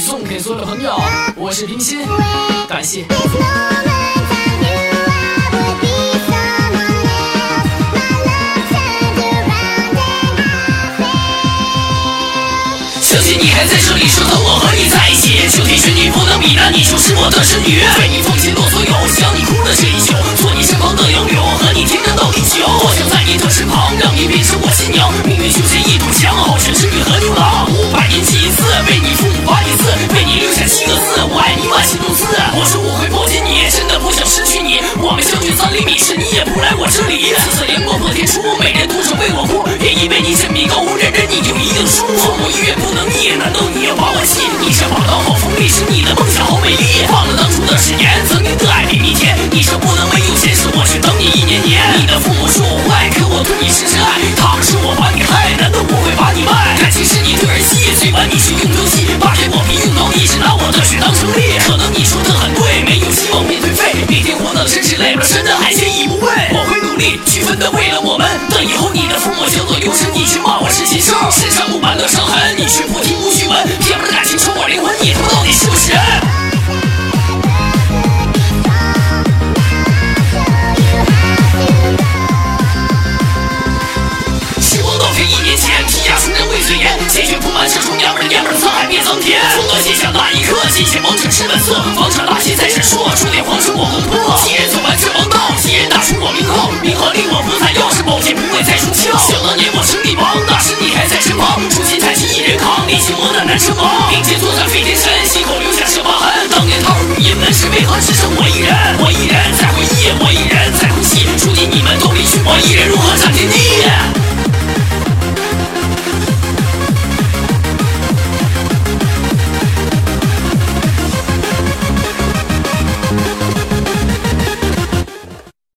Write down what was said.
送给所有朋友我是冰心，感谢。相信你还在这里，守候我和你在一起。秋天是你不能比的，你就是我的神女。被你们相距三厘米时，你也不来我这里。四色阳光破天书，每人独守为我哭。愿意为你振臂高呼，人人你就一定输。父母医院不能逆，难道你要把我弃？你像把刀好锋利，是你的梦想好美丽。忘了当初的誓言，曾经的爱比蜜甜。你说不能没有钱，是我去等你一年年。为了我们。等以后你的父母叫做优生，你去骂我是禽兽。身上布满了伤痕，你却不听不去闻。骗我的感情，抽我灵魂，你他妈到底是不是人？时光倒退一年前，剔牙出人未遂言，鲜血铺满这种娘们儿娘们儿，沧海变桑田。风刀剑下那一刻，金钱王者是本色，房产大气在闪烁，数点黄尘我攻破。几人走完这王道，几人打出我名号，名号令宝剑不会再出鞘。想当年我称帝王，那时你还在身旁，出钱太轻一人扛，力气我的难称王。并肩作战飞天神，心口留